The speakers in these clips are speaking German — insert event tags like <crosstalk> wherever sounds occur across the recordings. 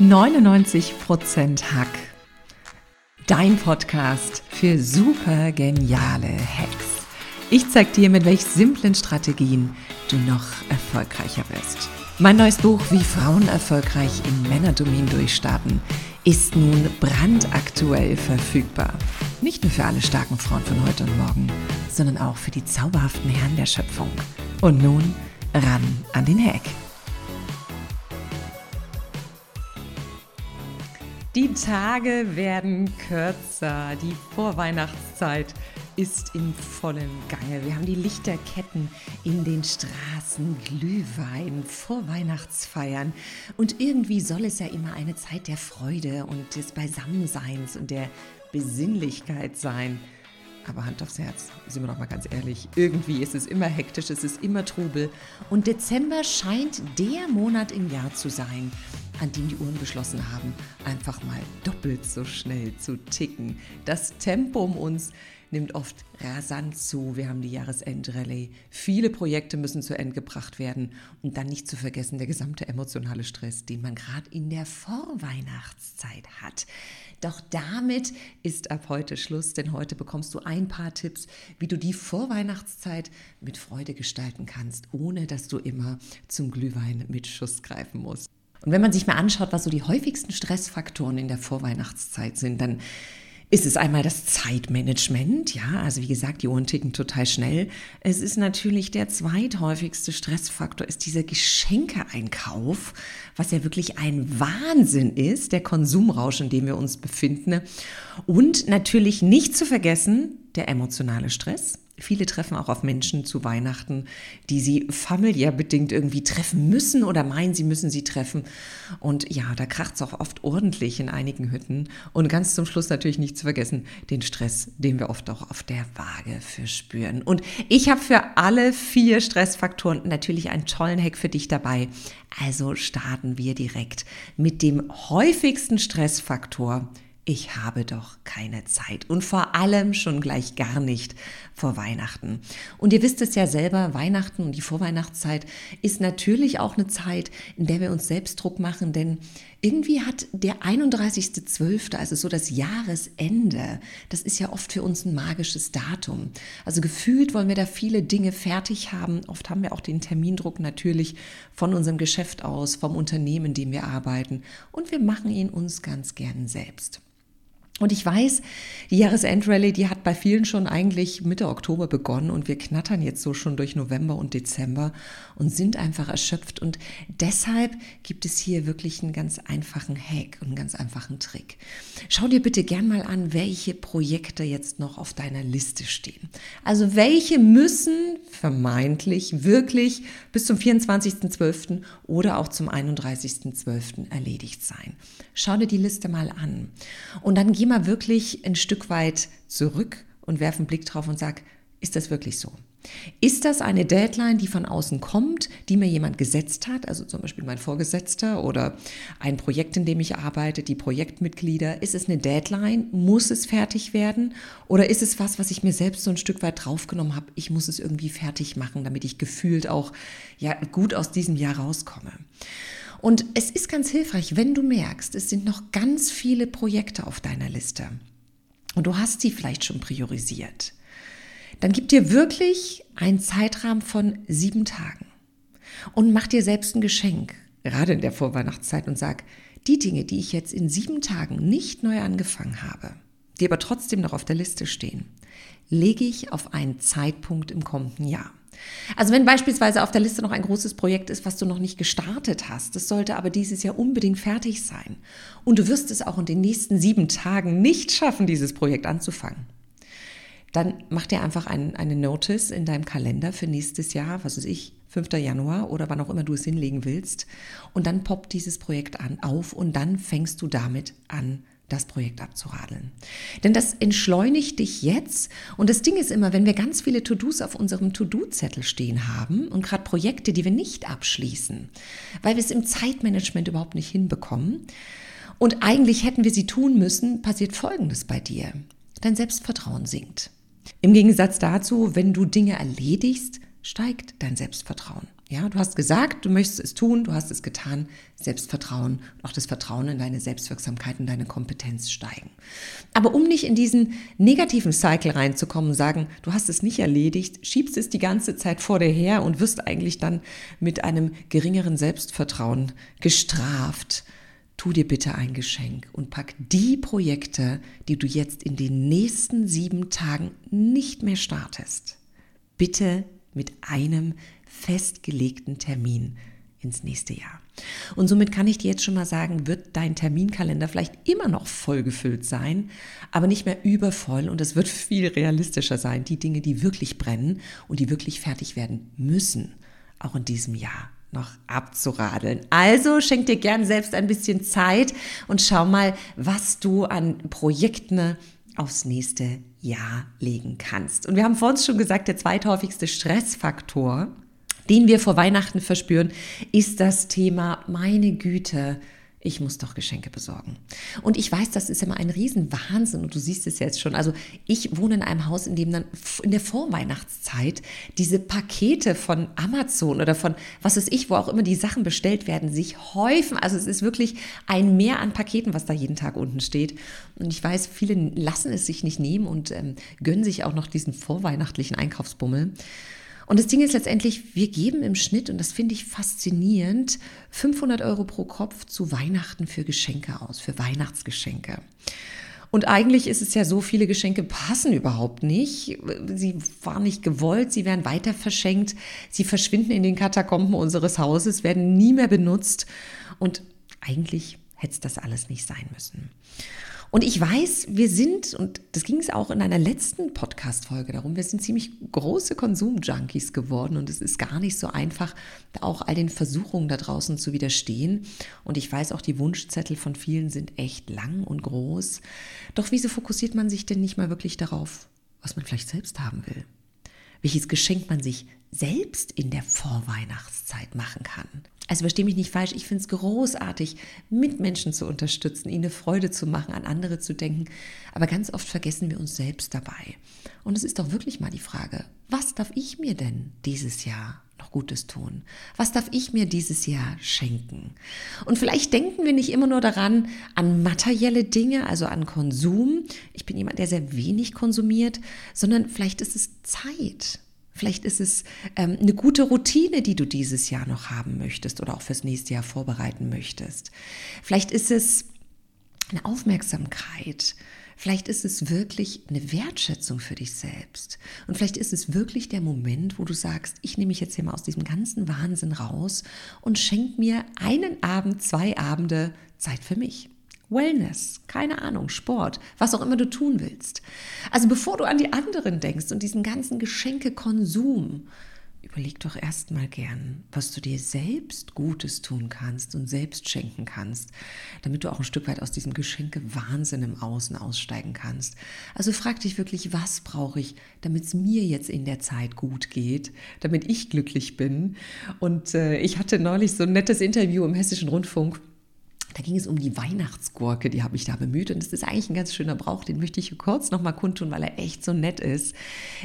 99% Hack. Dein Podcast für super geniale Hacks. Ich zeig dir, mit welch simplen Strategien du noch erfolgreicher wirst. Mein neues Buch Wie Frauen erfolgreich im Männerdomin durchstarten ist nun brandaktuell verfügbar. Nicht nur für alle starken Frauen von heute und morgen, sondern auch für die zauberhaften Herren der Schöpfung. Und nun ran an den Hack. Die Tage werden kürzer. Die Vorweihnachtszeit ist in vollem Gange. Wir haben die Lichterketten in den Straßen, Glühwein, Vorweihnachtsfeiern. Und irgendwie soll es ja immer eine Zeit der Freude und des Beisammenseins und der Besinnlichkeit sein. Aber Hand aufs Herz, sind wir doch mal ganz ehrlich, irgendwie ist es immer hektisch, es ist immer Trubel. Und Dezember scheint der Monat im Jahr zu sein, an dem die Uhren beschlossen haben, einfach mal doppelt so schnell zu ticken. Das Tempo um uns nimmt oft rasant zu. Wir haben die Jahresendrallye. Viele Projekte müssen zu Ende gebracht werden. Und dann nicht zu vergessen der gesamte emotionale Stress, den man gerade in der Vorweihnachtszeit hat. Doch damit ist ab heute Schluss, denn heute bekommst du ein paar Tipps, wie du die Vorweihnachtszeit mit Freude gestalten kannst, ohne dass du immer zum Glühwein mit Schuss greifen musst. Und wenn man sich mal anschaut, was so die häufigsten Stressfaktoren in der Vorweihnachtszeit sind, dann ist es einmal das Zeitmanagement, ja, also wie gesagt, die Uhren ticken total schnell. Es ist natürlich der zweithäufigste Stressfaktor, ist dieser Geschenkeeinkauf, was ja wirklich ein Wahnsinn ist, der Konsumrausch, in dem wir uns befinden. Und natürlich nicht zu vergessen, der emotionale Stress. Viele treffen auch auf Menschen zu Weihnachten, die sie familiär bedingt irgendwie treffen müssen oder meinen, sie müssen sie treffen. Und ja, da kracht es auch oft ordentlich in einigen Hütten. Und ganz zum Schluss natürlich nicht zu vergessen, den Stress, den wir oft auch auf der Waage verspüren. Und ich habe für alle vier Stressfaktoren natürlich einen tollen Hack für dich dabei. Also starten wir direkt mit dem häufigsten Stressfaktor, ich habe doch keine Zeit und vor allem schon gleich gar nicht vor Weihnachten. Und ihr wisst es ja selber, Weihnachten und die Vorweihnachtszeit ist natürlich auch eine Zeit, in der wir uns selbst Druck machen, denn irgendwie hat der 31.12., also so das Jahresende, das ist ja oft für uns ein magisches Datum. Also gefühlt wollen wir da viele Dinge fertig haben. Oft haben wir auch den Termindruck natürlich von unserem Geschäft aus, vom Unternehmen, in dem wir arbeiten und wir machen ihn uns ganz gern selbst. Und ich weiß, die Jahresendrallye, die hat bei vielen schon eigentlich Mitte Oktober begonnen und wir knattern jetzt so schon durch November und Dezember und sind einfach erschöpft. Und deshalb gibt es hier wirklich einen ganz einfachen Hack und einen ganz einfachen Trick. Schau dir bitte gern mal an, welche Projekte jetzt noch auf deiner Liste stehen. Also welche müssen vermeintlich wirklich bis zum 24.12. oder auch zum 31.12. erledigt sein. Schau dir die Liste mal an. Und dann geh mal wirklich ein Stück weit zurück und werf einen Blick drauf und sag, ist das wirklich so? Ist das eine Deadline, die von außen kommt, die mir jemand gesetzt hat, also zum Beispiel mein Vorgesetzter oder ein Projekt, in dem ich arbeite, die Projektmitglieder? Ist es eine Deadline? Muss es fertig werden? Oder ist es was, was ich mir selbst so ein Stück weit draufgenommen habe? Ich muss es irgendwie fertig machen, damit ich gefühlt auch ja, gut aus diesem Jahr rauskomme. Und es ist ganz hilfreich, wenn du merkst, es sind noch ganz viele Projekte auf deiner Liste und du hast sie vielleicht schon priorisiert. Dann gib dir wirklich einen Zeitrahmen von sieben Tagen und mach dir selbst ein Geschenk, gerade in der Vorweihnachtszeit und sag, die Dinge, die ich jetzt in sieben Tagen nicht neu angefangen habe, die aber trotzdem noch auf der Liste stehen, lege ich auf einen Zeitpunkt im kommenden Jahr. Also wenn beispielsweise auf der Liste noch ein großes Projekt ist, was du noch nicht gestartet hast, das sollte aber dieses Jahr unbedingt fertig sein. Und du wirst es auch in den nächsten sieben Tagen nicht schaffen, dieses Projekt anzufangen. Dann mach dir einfach ein, eine Notice in deinem Kalender für nächstes Jahr, was weiß ich, 5. Januar oder wann auch immer du es hinlegen willst. Und dann poppt dieses Projekt an, auf und dann fängst du damit an das Projekt abzuradeln. Denn das entschleunigt dich jetzt. Und das Ding ist immer, wenn wir ganz viele To-Dos auf unserem To-Do-Zettel stehen haben und gerade Projekte, die wir nicht abschließen, weil wir es im Zeitmanagement überhaupt nicht hinbekommen und eigentlich hätten wir sie tun müssen, passiert Folgendes bei dir. Dein Selbstvertrauen sinkt. Im Gegensatz dazu, wenn du Dinge erledigst, steigt dein Selbstvertrauen. Ja, du hast gesagt, du möchtest es tun, du hast es getan. Selbstvertrauen und auch das Vertrauen in deine Selbstwirksamkeit und deine Kompetenz steigen. Aber um nicht in diesen negativen Cycle reinzukommen und sagen, du hast es nicht erledigt, schiebst es die ganze Zeit vor dir her und wirst eigentlich dann mit einem geringeren Selbstvertrauen gestraft, tu dir bitte ein Geschenk und pack die Projekte, die du jetzt in den nächsten sieben Tagen nicht mehr startest, bitte mit einem festgelegten Termin ins nächste Jahr. Und somit kann ich dir jetzt schon mal sagen, wird dein Terminkalender vielleicht immer noch vollgefüllt sein, aber nicht mehr übervoll und es wird viel realistischer sein, die Dinge, die wirklich brennen und die wirklich fertig werden müssen, auch in diesem Jahr noch abzuradeln. Also schenk dir gern selbst ein bisschen Zeit und schau mal, was du an Projekten aufs nächste Jahr legen kannst. Und wir haben vor uns schon gesagt, der zweithäufigste Stressfaktor den wir vor Weihnachten verspüren, ist das Thema, meine Güte, ich muss doch Geschenke besorgen. Und ich weiß, das ist immer ein Riesenwahnsinn und du siehst es jetzt schon. Also ich wohne in einem Haus, in dem dann in der Vorweihnachtszeit diese Pakete von Amazon oder von was weiß ich, wo auch immer die Sachen bestellt werden, sich häufen. Also es ist wirklich ein Mehr an Paketen, was da jeden Tag unten steht. Und ich weiß, viele lassen es sich nicht nehmen und ähm, gönnen sich auch noch diesen vorweihnachtlichen Einkaufsbummel. Und das Ding ist letztendlich, wir geben im Schnitt, und das finde ich faszinierend, 500 Euro pro Kopf zu Weihnachten für Geschenke aus, für Weihnachtsgeschenke. Und eigentlich ist es ja so, viele Geschenke passen überhaupt nicht. Sie waren nicht gewollt, sie werden weiter verschenkt, sie verschwinden in den Katakomben unseres Hauses, werden nie mehr benutzt. Und eigentlich hätte es das alles nicht sein müssen. Und ich weiß, wir sind, und das ging es auch in einer letzten Podcast-Folge darum, wir sind ziemlich große Konsum-Junkies geworden und es ist gar nicht so einfach, auch all den Versuchungen da draußen zu widerstehen. Und ich weiß auch, die Wunschzettel von vielen sind echt lang und groß. Doch wieso fokussiert man sich denn nicht mal wirklich darauf, was man vielleicht selbst haben will? Welches Geschenk man sich selbst in der Vorweihnachtszeit machen kann. Also verstehe mich nicht falsch, ich finde es großartig, Mitmenschen zu unterstützen, ihnen Freude zu machen, an andere zu denken. Aber ganz oft vergessen wir uns selbst dabei. Und es ist doch wirklich mal die Frage, was darf ich mir denn dieses Jahr noch Gutes tun? Was darf ich mir dieses Jahr schenken? Und vielleicht denken wir nicht immer nur daran, an materielle Dinge, also an Konsum. Ich bin jemand, der sehr wenig konsumiert, sondern vielleicht ist es Zeit. Vielleicht ist es ähm, eine gute Routine, die du dieses Jahr noch haben möchtest oder auch fürs nächste Jahr vorbereiten möchtest. Vielleicht ist es eine Aufmerksamkeit. Vielleicht ist es wirklich eine Wertschätzung für dich selbst. Und vielleicht ist es wirklich der Moment, wo du sagst, ich nehme mich jetzt hier mal aus diesem ganzen Wahnsinn raus und schenke mir einen Abend, zwei Abende Zeit für mich. Wellness, keine Ahnung, Sport, was auch immer du tun willst. Also bevor du an die anderen denkst und diesen ganzen Geschenkekonsum, überleg doch erstmal gern, was du dir selbst Gutes tun kannst und selbst schenken kannst, damit du auch ein Stück weit aus diesem Geschenke-Wahnsinn im Außen aussteigen kannst. Also frag dich wirklich, was brauche ich, damit es mir jetzt in der Zeit gut geht, damit ich glücklich bin. Und äh, ich hatte neulich so ein nettes Interview im Hessischen Rundfunk da ging es um die Weihnachtsgurke, die habe ich da bemüht. Und das ist eigentlich ein ganz schöner Brauch, den möchte ich kurz nochmal kundtun, weil er echt so nett ist.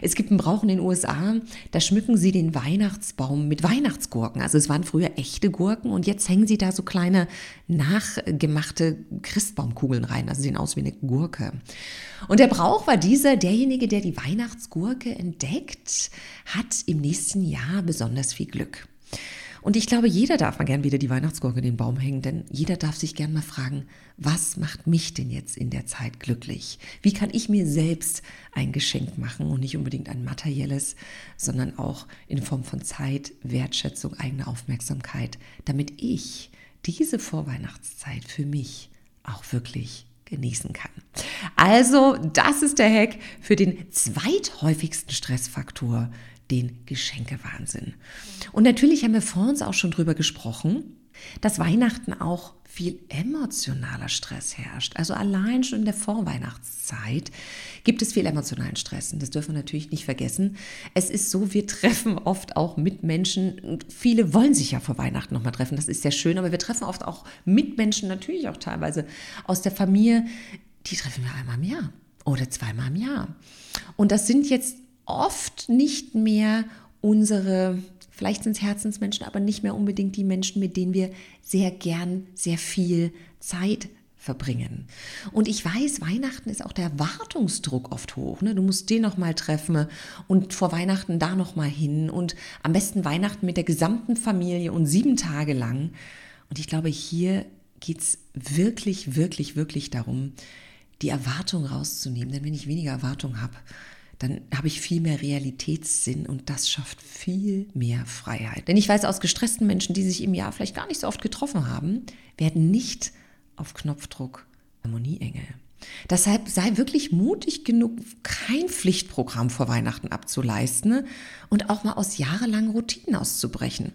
Es gibt einen Brauch in den USA, da schmücken sie den Weihnachtsbaum mit Weihnachtsgurken. Also es waren früher echte Gurken und jetzt hängen sie da so kleine nachgemachte Christbaumkugeln rein. Also sehen aus wie eine Gurke. Und der Brauch war dieser, derjenige, der die Weihnachtsgurke entdeckt, hat im nächsten Jahr besonders viel Glück. Und ich glaube, jeder darf mal gern wieder die Weihnachtsgurke in den Baum hängen, denn jeder darf sich gern mal fragen, was macht mich denn jetzt in der Zeit glücklich? Wie kann ich mir selbst ein Geschenk machen und nicht unbedingt ein materielles, sondern auch in Form von Zeit, Wertschätzung, eigene Aufmerksamkeit, damit ich diese Vorweihnachtszeit für mich auch wirklich genießen kann. Also, das ist der Hack für den zweithäufigsten Stressfaktor den Geschenkewahnsinn. Und natürlich haben wir vor uns auch schon drüber gesprochen, dass Weihnachten auch viel emotionaler Stress herrscht. Also allein schon in der Vorweihnachtszeit gibt es viel emotionalen Stress. Und das dürfen wir natürlich nicht vergessen. Es ist so, wir treffen oft auch mit Menschen und viele wollen sich ja vor Weihnachten nochmal treffen. Das ist sehr schön, aber wir treffen oft auch mit Menschen, natürlich auch teilweise aus der Familie. Die treffen wir einmal im Jahr oder zweimal im Jahr. Und das sind jetzt oft nicht mehr unsere Vielleicht sind es Herzensmenschen, aber nicht mehr unbedingt die Menschen, mit denen wir sehr gern sehr viel Zeit verbringen. Und ich weiß, Weihnachten ist auch der Erwartungsdruck oft hoch. Ne? Du musst den noch mal treffen und vor Weihnachten da noch mal hin und am besten Weihnachten mit der gesamten Familie und sieben Tage lang. Und ich glaube, hier geht es wirklich, wirklich, wirklich darum, die Erwartung rauszunehmen. Denn wenn ich weniger Erwartung habe, dann habe ich viel mehr Realitätssinn und das schafft viel mehr Freiheit. Denn ich weiß aus gestressten Menschen, die sich im Jahr vielleicht gar nicht so oft getroffen haben, werden nicht auf Knopfdruck Harmonieengel. Deshalb sei wirklich mutig genug, kein Pflichtprogramm vor Weihnachten abzuleisten und auch mal aus jahrelangen Routinen auszubrechen.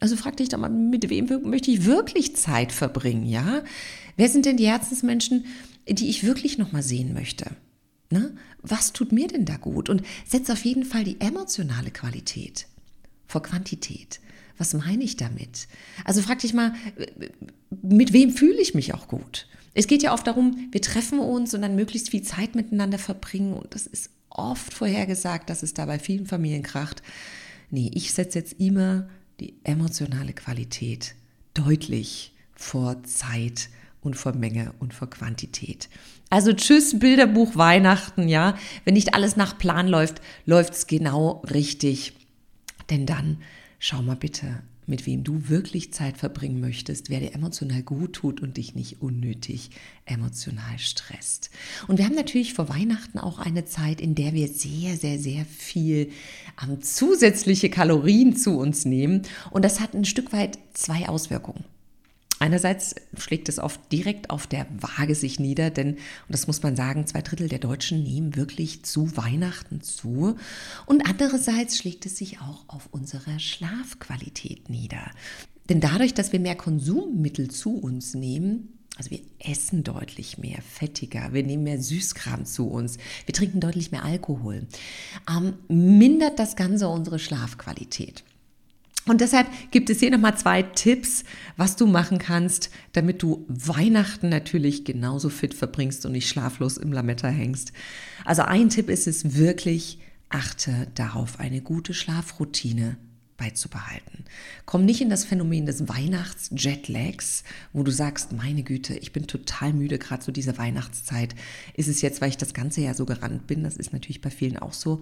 Also frag dich doch mal, mit wem möchte ich wirklich Zeit verbringen, ja? Wer sind denn die Herzensmenschen, die ich wirklich noch mal sehen möchte? Ne? Was tut mir denn da gut? Und setz auf jeden Fall die emotionale Qualität vor Quantität. Was meine ich damit? Also frag dich mal, mit wem fühle ich mich auch gut? Es geht ja oft darum, wir treffen uns und dann möglichst viel Zeit miteinander verbringen. Und das ist oft vorhergesagt, dass es da bei vielen Familien kracht. Nee, ich setze jetzt immer die emotionale Qualität deutlich vor Zeit und vor Menge und vor Quantität. Also tschüss Bilderbuch Weihnachten, ja. Wenn nicht alles nach Plan läuft, läuft es genau richtig. Denn dann schau mal bitte, mit wem du wirklich Zeit verbringen möchtest, wer dir emotional gut tut und dich nicht unnötig emotional stresst. Und wir haben natürlich vor Weihnachten auch eine Zeit, in der wir sehr, sehr, sehr viel ähm, zusätzliche Kalorien zu uns nehmen. Und das hat ein Stück weit zwei Auswirkungen. Einerseits schlägt es oft direkt auf der Waage sich nieder, denn, und das muss man sagen, zwei Drittel der Deutschen nehmen wirklich zu Weihnachten zu. Und andererseits schlägt es sich auch auf unsere Schlafqualität nieder. Denn dadurch, dass wir mehr Konsummittel zu uns nehmen, also wir essen deutlich mehr, fettiger, wir nehmen mehr Süßkram zu uns, wir trinken deutlich mehr Alkohol, ähm, mindert das Ganze unsere Schlafqualität. Und deshalb gibt es hier nochmal zwei Tipps, was du machen kannst, damit du Weihnachten natürlich genauso fit verbringst und nicht schlaflos im Lametta hängst. Also ein Tipp ist es wirklich, achte darauf, eine gute Schlafroutine beizubehalten. Komm nicht in das Phänomen des Weihnachts-Jetlags, wo du sagst, meine Güte, ich bin total müde, gerade zu dieser Weihnachtszeit. Ist es jetzt, weil ich das ganze Jahr so gerannt bin? Das ist natürlich bei vielen auch so.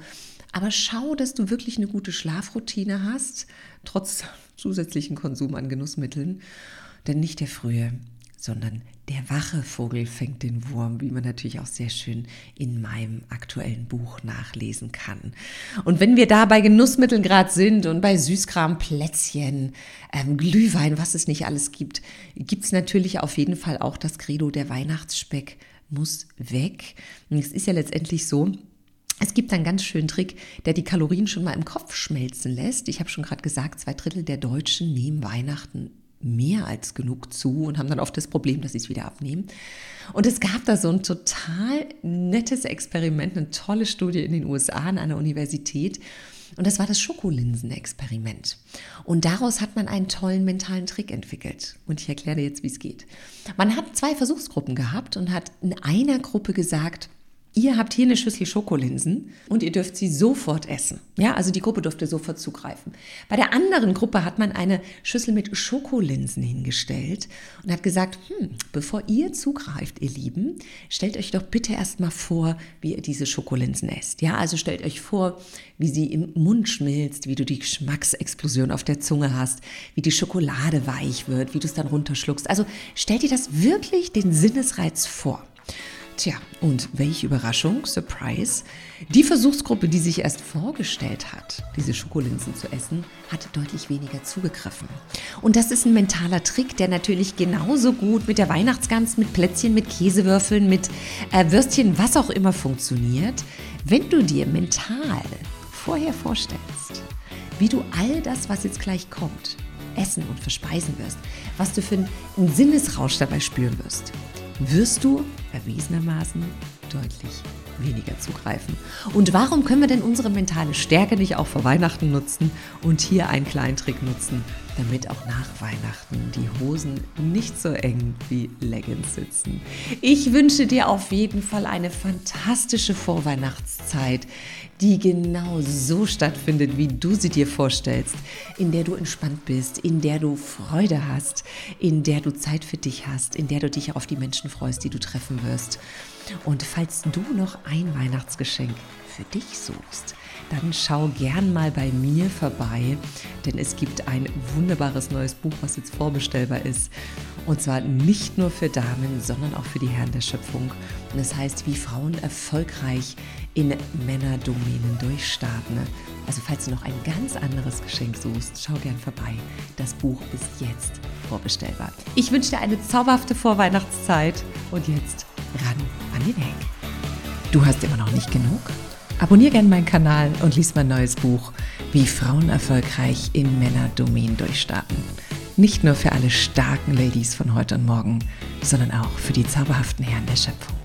Aber schau, dass du wirklich eine gute Schlafroutine hast, trotz <laughs> zusätzlichen Konsum an Genussmitteln. Denn nicht der frühe, sondern der wache Vogel fängt den Wurm, wie man natürlich auch sehr schön in meinem aktuellen Buch nachlesen kann. Und wenn wir da bei Genussmitteln gerade sind und bei Süßkram, Plätzchen, ähm, Glühwein, was es nicht alles gibt, gibt es natürlich auf jeden Fall auch das Credo, der Weihnachtsspeck muss weg. Und es ist ja letztendlich so, es gibt einen ganz schönen Trick, der die Kalorien schon mal im Kopf schmelzen lässt. Ich habe schon gerade gesagt, zwei Drittel der Deutschen nehmen Weihnachten mehr als genug zu und haben dann oft das Problem, dass sie es wieder abnehmen. Und es gab da so ein total nettes Experiment, eine tolle Studie in den USA an einer Universität. Und das war das Schokolinsen-Experiment. Und daraus hat man einen tollen mentalen Trick entwickelt. Und ich erkläre dir jetzt, wie es geht. Man hat zwei Versuchsgruppen gehabt und hat in einer Gruppe gesagt, Ihr habt hier eine Schüssel Schokolinsen und ihr dürft sie sofort essen. Ja, also die Gruppe durfte sofort zugreifen. Bei der anderen Gruppe hat man eine Schüssel mit Schokolinsen hingestellt und hat gesagt, hm, bevor ihr zugreift, ihr Lieben, stellt euch doch bitte erstmal vor, wie ihr diese Schokolinsen esst. Ja, also stellt euch vor, wie sie im Mund schmilzt, wie du die Geschmacksexplosion auf der Zunge hast, wie die Schokolade weich wird, wie du es dann runterschluckst. Also stellt dir das wirklich den Sinnesreiz vor. Tja, und welche Überraschung, Surprise. Die Versuchsgruppe, die sich erst vorgestellt hat, diese Schokolinsen zu essen, hat deutlich weniger zugegriffen. Und das ist ein mentaler Trick, der natürlich genauso gut mit der Weihnachtsgans, mit Plätzchen, mit Käsewürfeln, mit äh, Würstchen, was auch immer funktioniert. Wenn du dir mental vorher vorstellst, wie du all das, was jetzt gleich kommt, essen und verspeisen wirst, was du für einen Sinnesrausch dabei spüren wirst, wirst du erwiesenermaßen deutlich weniger zugreifen. Und warum können wir denn unsere mentale Stärke nicht auch vor Weihnachten nutzen und hier einen kleinen Trick nutzen, damit auch nach Weihnachten die Hosen nicht so eng wie Leggings sitzen? Ich wünsche dir auf jeden Fall eine fantastische Vorweihnachtszeit, die genau so stattfindet, wie du sie dir vorstellst, in der du entspannt bist, in der du Freude hast, in der du Zeit für dich hast, in der du dich auf die Menschen freust, die du treffen wirst. Und falls du noch ein Weihnachtsgeschenk für dich suchst, dann schau gern mal bei mir vorbei, denn es gibt ein wunderbares neues Buch, was jetzt vorbestellbar ist. Und zwar nicht nur für Damen, sondern auch für die Herren der Schöpfung. Und es das heißt, wie Frauen erfolgreich in Männerdomänen durchstarten. Also falls du noch ein ganz anderes Geschenk suchst, schau gern vorbei. Das Buch ist jetzt vorbestellbar. Ich wünsche dir eine zauberhafte Vorweihnachtszeit und jetzt ran an den Heck. Du hast immer noch nicht genug? Abonnier gerne meinen Kanal und lies mein neues Buch, wie Frauen erfolgreich in Männerdomänen durchstarten. Nicht nur für alle starken Ladies von heute und morgen, sondern auch für die zauberhaften Herren der Schöpfung.